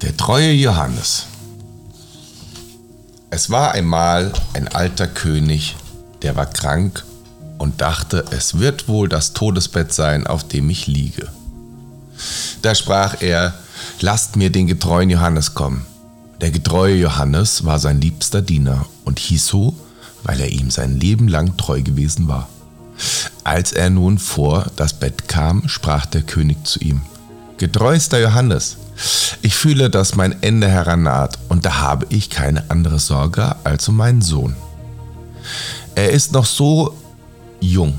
Der treue Johannes. Es war einmal ein alter König, der war krank und dachte, es wird wohl das Todesbett sein, auf dem ich liege. Da sprach er, lasst mir den getreuen Johannes kommen. Der getreue Johannes war sein liebster Diener und hieß so, weil er ihm sein Leben lang treu gewesen war. Als er nun vor das Bett kam, sprach der König zu ihm, Getreuster Johannes, ich fühle, dass mein Ende herannaht und da habe ich keine andere Sorge als um meinen Sohn. Er ist noch so jung,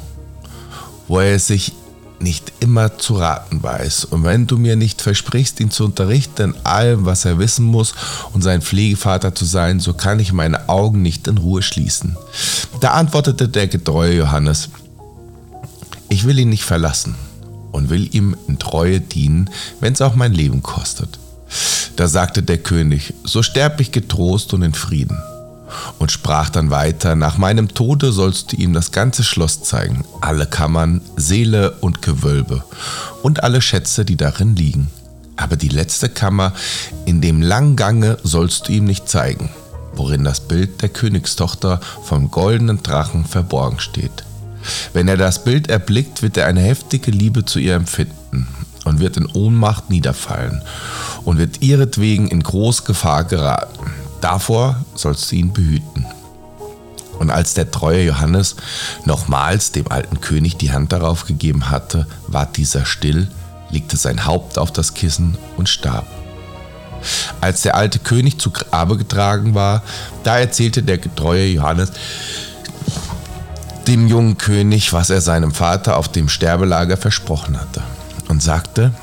wo er sich nicht immer zu raten weiß. Und wenn du mir nicht versprichst, ihn zu unterrichten in allem, was er wissen muss und sein Pflegevater zu sein, so kann ich meine Augen nicht in Ruhe schließen. Da antwortete der getreue Johannes, ich will ihn nicht verlassen und will ihm in Treue dienen, wenn es auch mein Leben kostet. Da sagte der König, so sterb ich getrost und in Frieden. Und sprach dann weiter, nach meinem Tode sollst du ihm das ganze Schloss zeigen, alle Kammern, Seele und Gewölbe und alle Schätze, die darin liegen. Aber die letzte Kammer in dem langen Gange sollst du ihm nicht zeigen, worin das Bild der Königstochter vom goldenen Drachen verborgen steht. Wenn er das Bild erblickt, wird er eine heftige Liebe zu ihr empfinden und wird in Ohnmacht niederfallen und wird ihretwegen in groß Gefahr geraten. Davor sollst du ihn behüten. Und als der treue Johannes nochmals dem alten König die Hand darauf gegeben hatte, ward dieser still, legte sein Haupt auf das Kissen und starb. Als der alte König zu Grabe getragen war, da erzählte der getreue Johannes dem jungen König, was er seinem Vater auf dem Sterbelager versprochen hatte, und sagte,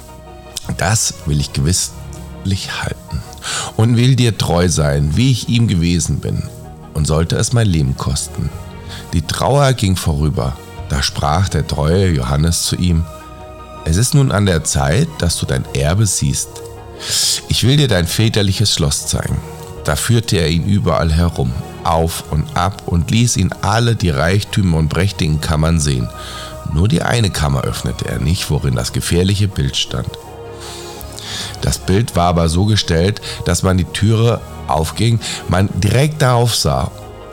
das will ich gewisslich halten und will dir treu sein, wie ich ihm gewesen bin, und sollte es mein Leben kosten. Die Trauer ging vorüber, da sprach der treue Johannes zu ihm, es ist nun an der Zeit, dass du dein Erbe siehst. Ich will dir dein väterliches Schloss zeigen. Da führte er ihn überall herum, auf und ab und ließ ihn alle die Reichtümer und prächtigen Kammern sehen. Nur die eine Kammer öffnete er nicht, worin das gefährliche Bild stand. Das Bild war aber so gestellt, dass man die Türe aufging, man direkt darauf sah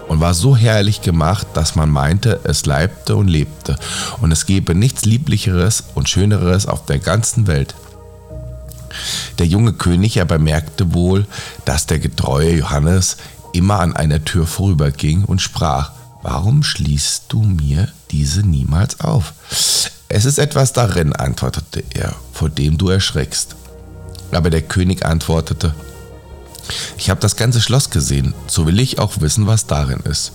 und war so herrlich gemacht, dass man meinte, es leibte und lebte und es gebe nichts Lieblicheres und Schöneres auf der ganzen Welt. Der junge König aber merkte wohl, dass der getreue Johannes immer an einer Tür vorüberging und sprach, warum schließt du mir diese niemals auf? Es ist etwas darin, antwortete er, vor dem du erschreckst. Aber der König antwortete, ich habe das ganze Schloss gesehen, so will ich auch wissen, was darin ist.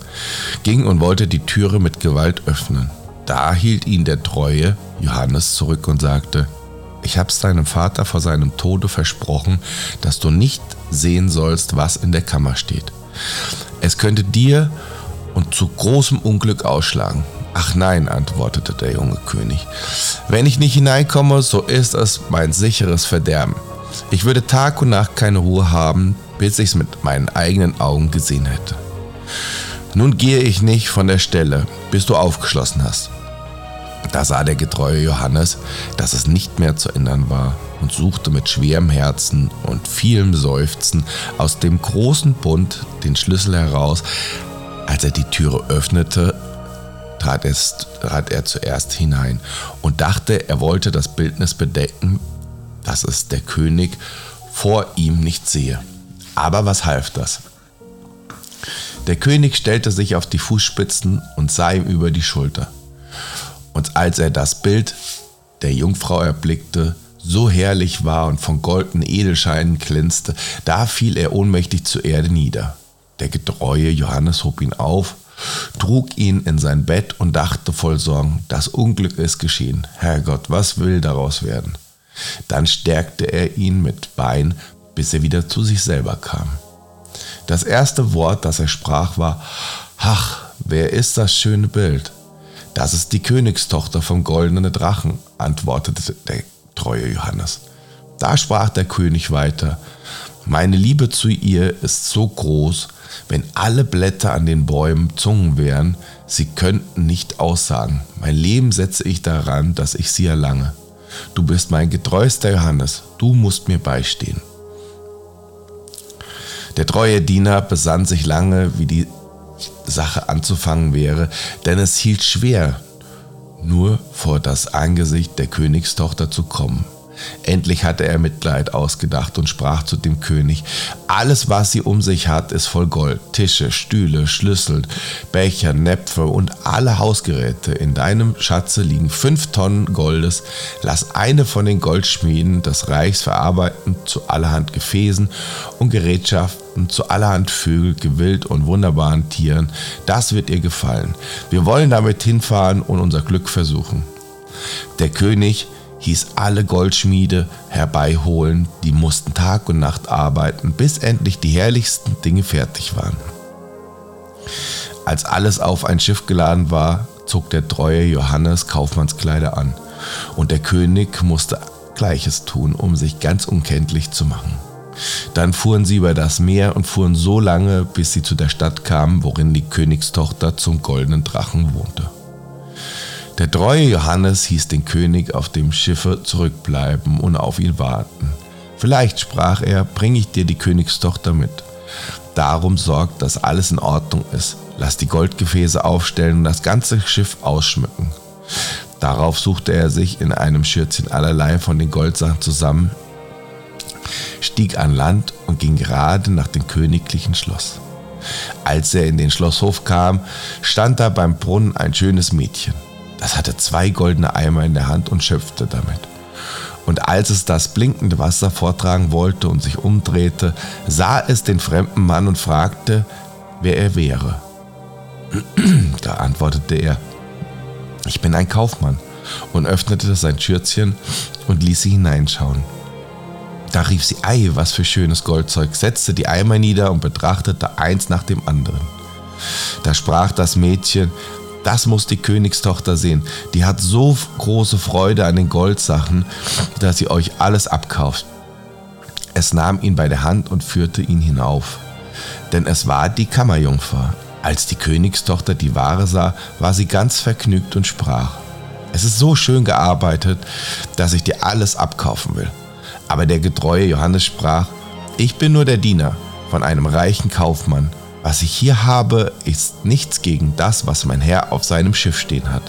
Ging und wollte die Türe mit Gewalt öffnen. Da hielt ihn der treue Johannes zurück und sagte, ich habe es deinem Vater vor seinem Tode versprochen, dass du nicht sehen sollst, was in der Kammer steht. Es könnte dir und zu großem Unglück ausschlagen. Ach nein, antwortete der junge König. Wenn ich nicht hineinkomme, so ist es mein sicheres Verderben. Ich würde Tag und Nacht keine Ruhe haben, bis ich es mit meinen eigenen Augen gesehen hätte. Nun gehe ich nicht von der Stelle, bis du aufgeschlossen hast. Da sah der getreue Johannes, dass es nicht mehr zu ändern war und suchte mit schwerem Herzen und vielem Seufzen aus dem großen Bund den Schlüssel heraus. Als er die Türe öffnete, trat, es, trat er zuerst hinein und dachte, er wollte das Bildnis bedecken, dass es der König vor ihm nicht sehe. Aber was half das? Der König stellte sich auf die Fußspitzen und sah ihm über die Schulter. Und als er das Bild der Jungfrau erblickte, so herrlich war und von goldenen Edelscheinen glänzte, da fiel er ohnmächtig zur Erde nieder. Der getreue Johannes hob ihn auf, trug ihn in sein Bett und dachte voll Sorgen, das Unglück ist geschehen. Herrgott, was will daraus werden? Dann stärkte er ihn mit Wein, bis er wieder zu sich selber kam. Das erste Wort, das er sprach, war, Ach, wer ist das schöne Bild? Das ist die Königstochter vom goldenen Drachen, antwortete der treue Johannes. Da sprach der König weiter, meine Liebe zu ihr ist so groß, wenn alle Blätter an den Bäumen Zungen wären, sie könnten nicht aussagen. Mein Leben setze ich daran, dass ich sie erlange. Du bist mein getreuster Johannes, du musst mir beistehen. Der treue Diener besann sich lange, wie die Sache anzufangen wäre, denn es hielt schwer, nur vor das Angesicht der Königstochter zu kommen. Endlich hatte er Mitleid ausgedacht und sprach zu dem König, alles, was sie um sich hat, ist voll Gold, Tische, Stühle, Schlüssel, Becher, Näpfe und alle Hausgeräte. In deinem Schatze liegen fünf Tonnen Goldes. Lass eine von den Goldschmieden des Reichs verarbeiten zu allerhand Gefäßen und Gerätschaften, zu allerhand Vögel, Gewild und wunderbaren Tieren. Das wird ihr gefallen. Wir wollen damit hinfahren und unser Glück versuchen. Der König hieß alle Goldschmiede herbeiholen, die mussten Tag und Nacht arbeiten, bis endlich die herrlichsten Dinge fertig waren. Als alles auf ein Schiff geladen war, zog der treue Johannes Kaufmannskleider an, und der König musste Gleiches tun, um sich ganz unkenntlich zu machen. Dann fuhren sie über das Meer und fuhren so lange, bis sie zu der Stadt kamen, worin die Königstochter zum goldenen Drachen wohnte. Der treue Johannes hieß den König auf dem Schiffe zurückbleiben und auf ihn warten. Vielleicht, sprach er, bringe ich dir die Königstochter mit. Darum sorgt, dass alles in Ordnung ist. Lass die Goldgefäße aufstellen und das ganze Schiff ausschmücken. Darauf suchte er sich in einem Schürzchen allerlei von den Goldsachen zusammen, stieg an Land und ging gerade nach dem königlichen Schloss. Als er in den Schlosshof kam, stand da beim Brunnen ein schönes Mädchen. Das hatte zwei goldene Eimer in der Hand und schöpfte damit. Und als es das blinkende Wasser vortragen wollte und sich umdrehte, sah es den fremden Mann und fragte, wer er wäre. Da antwortete er, ich bin ein Kaufmann und öffnete sein Schürzchen und ließ sie hineinschauen. Da rief sie, ei, was für schönes Goldzeug, setzte die Eimer nieder und betrachtete eins nach dem anderen. Da sprach das Mädchen, das muss die Königstochter sehen. Die hat so große Freude an den Goldsachen, dass sie euch alles abkauft. Es nahm ihn bei der Hand und führte ihn hinauf. Denn es war die Kammerjungfer. Als die Königstochter die Ware sah, war sie ganz vergnügt und sprach, es ist so schön gearbeitet, dass ich dir alles abkaufen will. Aber der getreue Johannes sprach, ich bin nur der Diener von einem reichen Kaufmann was ich hier habe, ist nichts gegen das, was mein Herr auf seinem Schiff stehen hat.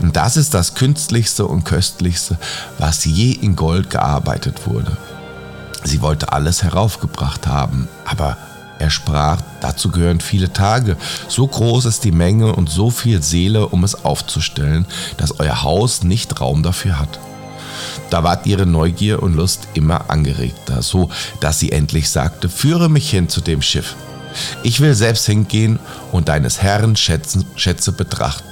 Und das ist das künstlichste und köstlichste, was je in Gold gearbeitet wurde. Sie wollte alles heraufgebracht haben, aber er sprach, dazu gehören viele Tage. So groß ist die Menge und so viel Seele, um es aufzustellen, dass euer Haus nicht Raum dafür hat. Da ward ihre Neugier und Lust immer angeregter, so dass sie endlich sagte, führe mich hin zu dem Schiff. Ich will selbst hingehen und deines Herrn Schätze, Schätze betrachten.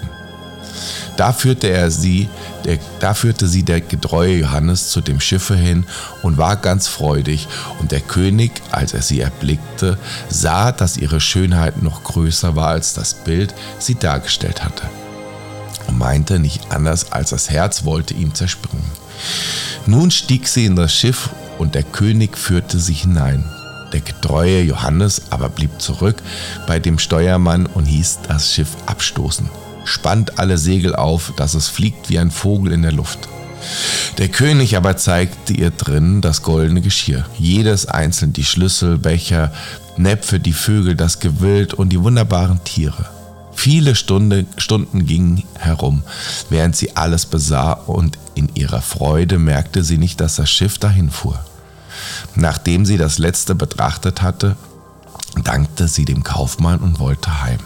Da führte, er sie, der, da führte sie der getreue Johannes zu dem Schiffe hin und war ganz freudig. Und der König, als er sie erblickte, sah, dass ihre Schönheit noch größer war, als das Bild sie dargestellt hatte. Und meinte nicht anders, als das Herz wollte ihm zerspringen. Nun stieg sie in das Schiff und der König führte sie hinein. Der getreue Johannes aber blieb zurück bei dem Steuermann und hieß das Schiff abstoßen, spannt alle Segel auf, dass es fliegt wie ein Vogel in der Luft. Der König aber zeigte ihr drin das goldene Geschirr, jedes einzeln die Schlüssel, Becher, Näpfe, die Vögel, das Gewild und die wunderbaren Tiere. Viele Stunde, Stunden gingen herum, während sie alles besah, und in ihrer Freude merkte sie nicht, dass das Schiff dahin fuhr. Nachdem sie das letzte betrachtet hatte, dankte sie dem Kaufmann und wollte heim.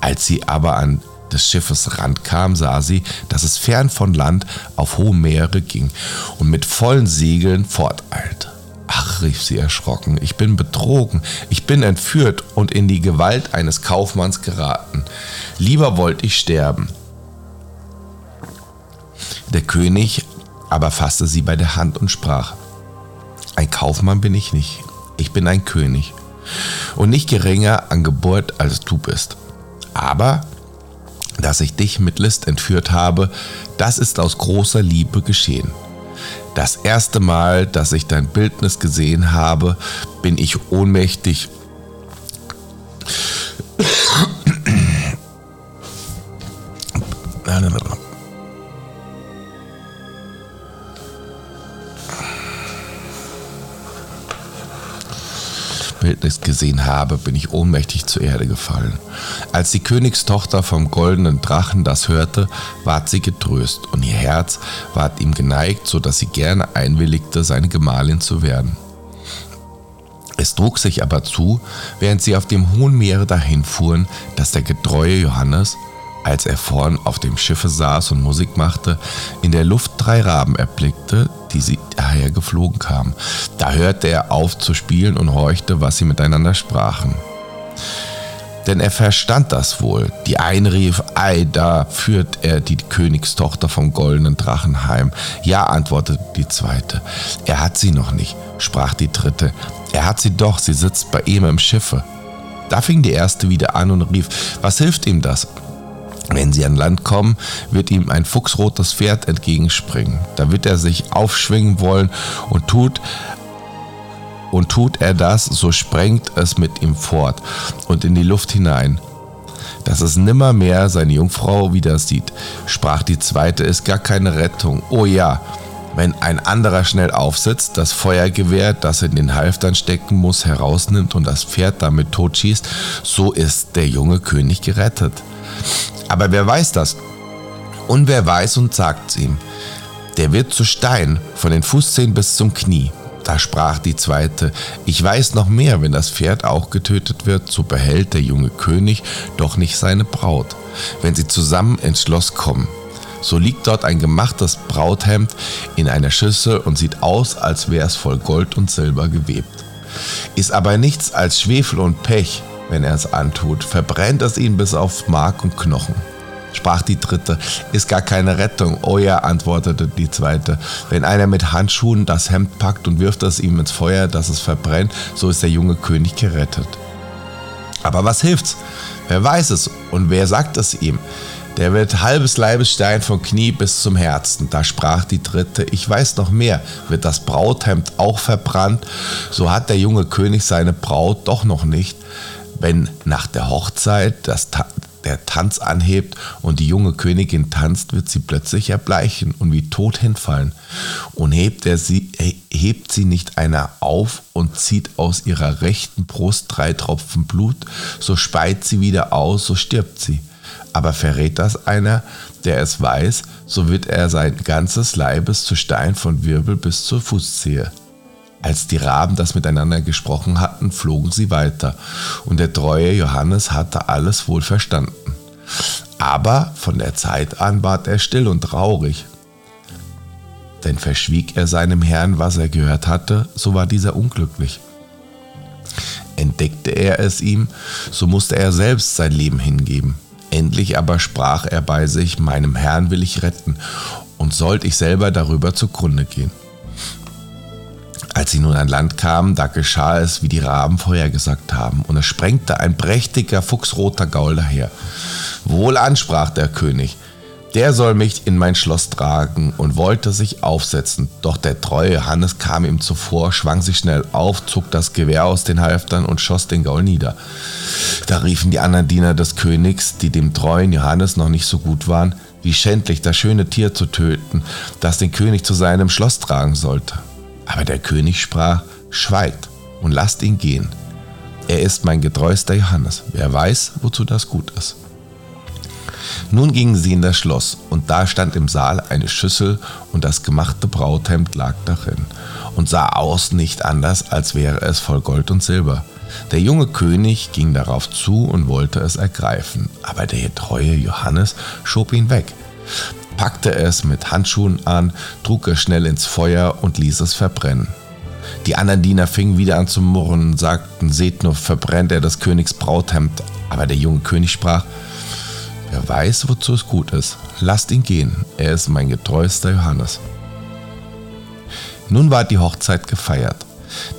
Als sie aber an des Schiffes Rand kam, sah sie, dass es fern von Land auf hohe Meere ging und mit vollen Segeln forteilte. Ach, rief sie erschrocken, ich bin betrogen, ich bin entführt und in die Gewalt eines Kaufmanns geraten. Lieber wollte ich sterben. Der König aber fasste sie bei der Hand und sprach, ein Kaufmann bin ich nicht. Ich bin ein König. Und nicht geringer an Geburt als du bist. Aber, dass ich dich mit List entführt habe, das ist aus großer Liebe geschehen. Das erste Mal, dass ich dein Bildnis gesehen habe, bin ich ohnmächtig Bildnis gesehen habe, bin ich ohnmächtig zur Erde gefallen. Als die Königstochter vom goldenen Drachen das hörte, ward sie getröst und ihr Herz ward ihm geneigt, so dass sie gerne einwilligte, seine Gemahlin zu werden. Es trug sich aber zu, während sie auf dem hohen Meere dahinfuhren, dass der getreue Johannes, als er vorn auf dem Schiffe saß und Musik machte, in der Luft drei Raben erblickte, die sie daher geflogen kamen. Da hörte er auf zu spielen und horchte, was sie miteinander sprachen. Denn er verstand das wohl. Die eine rief, ei, da führt er die Königstochter vom goldenen Drachen heim. Ja, antwortete die zweite. Er hat sie noch nicht, sprach die dritte. Er hat sie doch, sie sitzt bei ihm im Schiffe. Da fing die erste wieder an und rief, was hilft ihm das? Wenn sie an Land kommen, wird ihm ein fuchsrotes Pferd entgegenspringen. Da wird er sich aufschwingen wollen und tut und tut er das, so sprengt es mit ihm fort und in die Luft hinein, dass es nimmermehr seine Jungfrau wieder sieht. Sprach die zweite, ist gar keine Rettung. Oh ja, wenn ein anderer schnell aufsitzt, das Feuergewehr, das in den Halftern stecken muss, herausnimmt und das Pferd damit totschießt, so ist der junge König gerettet. Aber wer weiß das? Und wer weiß und sagt's ihm, der wird zu Stein, von den Fußzehen bis zum Knie. Da sprach die zweite, ich weiß noch mehr, wenn das Pferd auch getötet wird, so behält der junge König doch nicht seine Braut. Wenn sie zusammen ins Schloss kommen, so liegt dort ein gemachtes Brauthemd in einer Schüssel und sieht aus, als wäre es voll Gold und Silber gewebt. Ist aber nichts als Schwefel und Pech, wenn er es antut, verbrennt es ihn bis auf Mark und Knochen. Sprach die dritte, ist gar keine Rettung. Oh ja, antwortete die zweite. Wenn einer mit Handschuhen das Hemd packt und wirft es ihm ins Feuer, dass es verbrennt, so ist der junge König gerettet. Aber was hilft's? Wer weiß es und wer sagt es ihm? Der wird halbes Leibesstein vom Knie bis zum Herzen. Da sprach die dritte, ich weiß noch mehr, wird das Brauthemd auch verbrannt, so hat der junge König seine Braut doch noch nicht wenn nach der Hochzeit das Ta der Tanz anhebt und die junge Königin tanzt, wird sie plötzlich erbleichen und wie tot hinfallen. Und hebt, er sie, hebt sie nicht einer auf und zieht aus ihrer rechten Brust drei Tropfen Blut, so speit sie wieder aus, so stirbt sie. Aber verrät das einer, der es weiß, so wird er sein ganzes Leibes zu Stein von Wirbel bis zur Fußzehe. Als die Raben das miteinander gesprochen hatten, flogen sie weiter, und der treue Johannes hatte alles wohl verstanden. Aber von der Zeit an ward er still und traurig. Denn verschwieg er seinem Herrn, was er gehört hatte, so war dieser unglücklich. Entdeckte er es ihm, so musste er selbst sein Leben hingeben. Endlich aber sprach er bei sich, meinem Herrn will ich retten, und sollt ich selber darüber zugrunde gehen. Als sie nun an Land kamen, da geschah es, wie die Raben vorhergesagt haben, und es sprengte ein prächtiger, fuchsroter Gaul daher. Wohlan sprach der König, der soll mich in mein Schloss tragen und wollte sich aufsetzen. Doch der treue Hannes kam ihm zuvor, schwang sich schnell auf, zog das Gewehr aus den Halftern und schoss den Gaul nieder. Da riefen die anderen Diener des Königs, die dem treuen Johannes noch nicht so gut waren, wie schändlich das schöne Tier zu töten, das den König zu seinem Schloss tragen sollte. Aber der König sprach, schweigt und lasst ihn gehen. Er ist mein getreuster Johannes. Wer weiß, wozu das gut ist. Nun gingen sie in das Schloss, und da stand im Saal eine Schüssel, und das gemachte Brauthemd lag darin, und sah aus nicht anders, als wäre es voll Gold und Silber. Der junge König ging darauf zu und wollte es ergreifen, aber der treue Johannes schob ihn weg packte es mit Handschuhen an, trug es schnell ins Feuer und ließ es verbrennen. Die anderen Diener fingen wieder an zu murren und sagten, seht nur, verbrennt er des Königs Brauthemd. Aber der junge König sprach, wer weiß, wozu es gut ist, lasst ihn gehen, er ist mein getreuster Johannes. Nun war die Hochzeit gefeiert.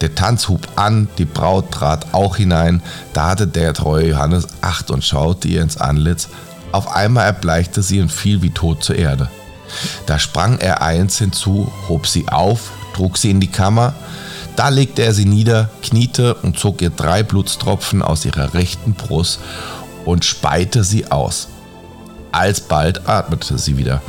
Der Tanz hub an, die Braut trat auch hinein, da hatte der treue Johannes Acht und schaute ihr ins Antlitz, auf einmal erbleichte sie und fiel wie tot zur Erde. Da sprang er eins hinzu, hob sie auf, trug sie in die Kammer, da legte er sie nieder, kniete und zog ihr drei Blutstropfen aus ihrer rechten Brust und speite sie aus. Alsbald atmete sie wieder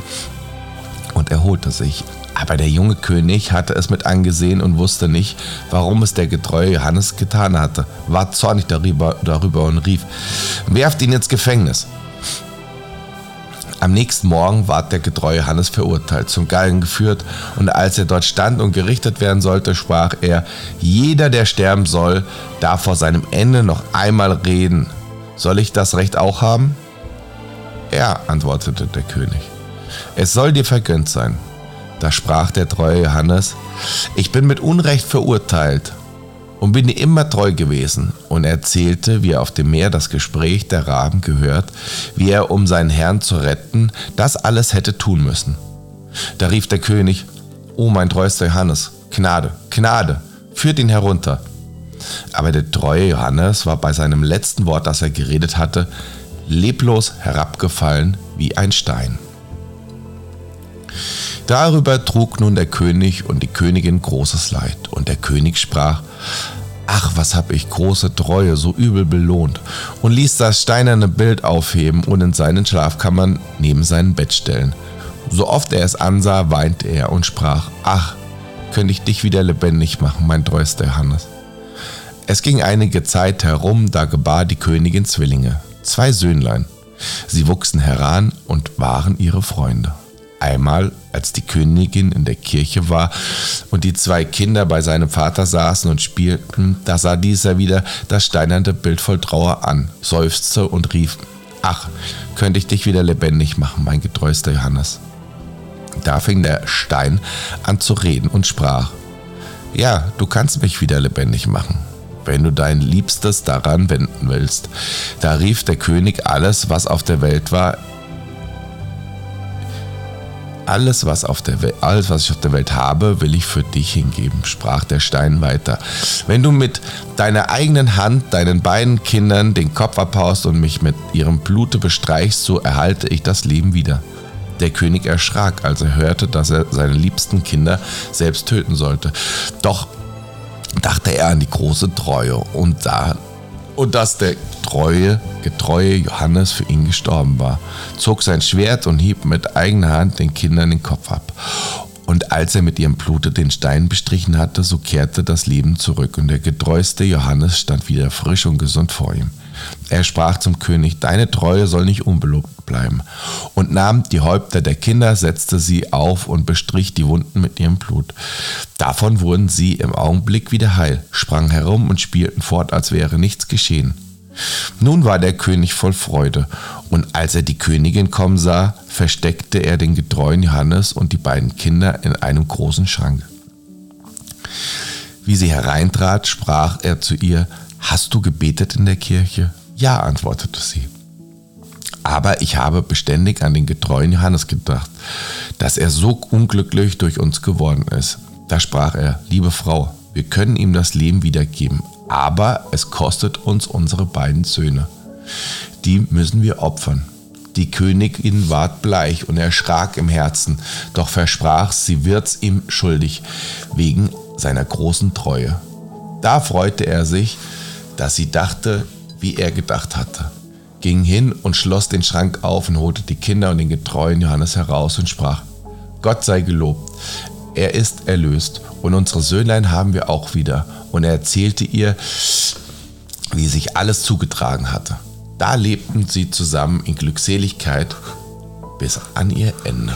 und erholte sich. Aber der junge König hatte es mit angesehen und wusste nicht, warum es der getreue Johannes getan hatte, war zornig darüber, darüber und rief, werft ihn ins Gefängnis. Am nächsten Morgen ward der getreue Hannes verurteilt, zum Galgen geführt, und als er dort stand und gerichtet werden sollte, sprach er, jeder, der sterben soll, darf vor seinem Ende noch einmal reden. Soll ich das Recht auch haben? Ja, antwortete der König. Es soll dir vergönnt sein. Da sprach der treue Johannes, ich bin mit Unrecht verurteilt und bin dir immer treu gewesen und erzählte, wie er auf dem Meer das Gespräch der Raben gehört, wie er, um seinen Herrn zu retten, das alles hätte tun müssen. Da rief der König, O mein treuster Johannes, Gnade, Gnade, führt ihn herunter. Aber der treue Johannes war bei seinem letzten Wort, das er geredet hatte, leblos herabgefallen wie ein Stein. Darüber trug nun der König und die Königin großes Leid, und der König sprach, Ach, was hab ich große Treue so übel belohnt, und ließ das steinerne Bild aufheben und in seinen Schlafkammern neben sein Bett stellen. So oft er es ansah, weinte er und sprach, Ach, könnte ich dich wieder lebendig machen, mein treuster Johannes. Es ging einige Zeit herum, da gebar die Königin Zwillinge, zwei Söhnlein. Sie wuchsen heran und waren ihre Freunde. Einmal, als die Königin in der Kirche war und die zwei Kinder bei seinem Vater saßen und spielten, da sah dieser wieder das steinerne Bild voll Trauer an, seufzte und rief, Ach, könnte ich dich wieder lebendig machen, mein getreuster Johannes. Da fing der Stein an zu reden und sprach, Ja, du kannst mich wieder lebendig machen, wenn du dein Liebstes daran wenden willst. Da rief der König alles, was auf der Welt war, alles was, auf der Welt, alles, was ich auf der Welt habe, will ich für dich hingeben, sprach der Stein weiter. Wenn du mit deiner eigenen Hand deinen beiden Kindern den Kopf abhaust und mich mit ihrem Blute bestreichst, so erhalte ich das Leben wieder. Der König erschrak, als er hörte, dass er seine liebsten Kinder selbst töten sollte. Doch dachte er an die große Treue und sah, und dass der treue, getreue Johannes für ihn gestorben war, zog sein Schwert und hieb mit eigener Hand den Kindern den Kopf ab. Und als er mit ihrem Blute den Stein bestrichen hatte, so kehrte das Leben zurück und der getreueste Johannes stand wieder frisch und gesund vor ihm. Er sprach zum König, deine Treue soll nicht unbelobt bleiben, und nahm die Häupter der Kinder, setzte sie auf und bestrich die Wunden mit ihrem Blut. Davon wurden sie im Augenblick wieder heil, sprangen herum und spielten fort, als wäre nichts geschehen. Nun war der König voll Freude, und als er die Königin kommen sah, versteckte er den getreuen Johannes und die beiden Kinder in einem großen Schrank. Wie sie hereintrat, sprach er zu ihr, Hast du gebetet in der Kirche? Ja, antwortete sie. Aber ich habe beständig an den getreuen Johannes gedacht, dass er so unglücklich durch uns geworden ist. Da sprach er, liebe Frau, wir können ihm das Leben wiedergeben, aber es kostet uns unsere beiden Söhne. Die müssen wir opfern. Die Königin ward bleich und erschrak im Herzen, doch versprach, sie wird's ihm schuldig, wegen seiner großen Treue. Da freute er sich, dass sie dachte, wie er gedacht hatte, ging hin und schloss den Schrank auf und holte die Kinder und den getreuen Johannes heraus und sprach, Gott sei gelobt, er ist erlöst und unsere Söhnlein haben wir auch wieder. Und er erzählte ihr, wie sich alles zugetragen hatte. Da lebten sie zusammen in Glückseligkeit bis an ihr Ende.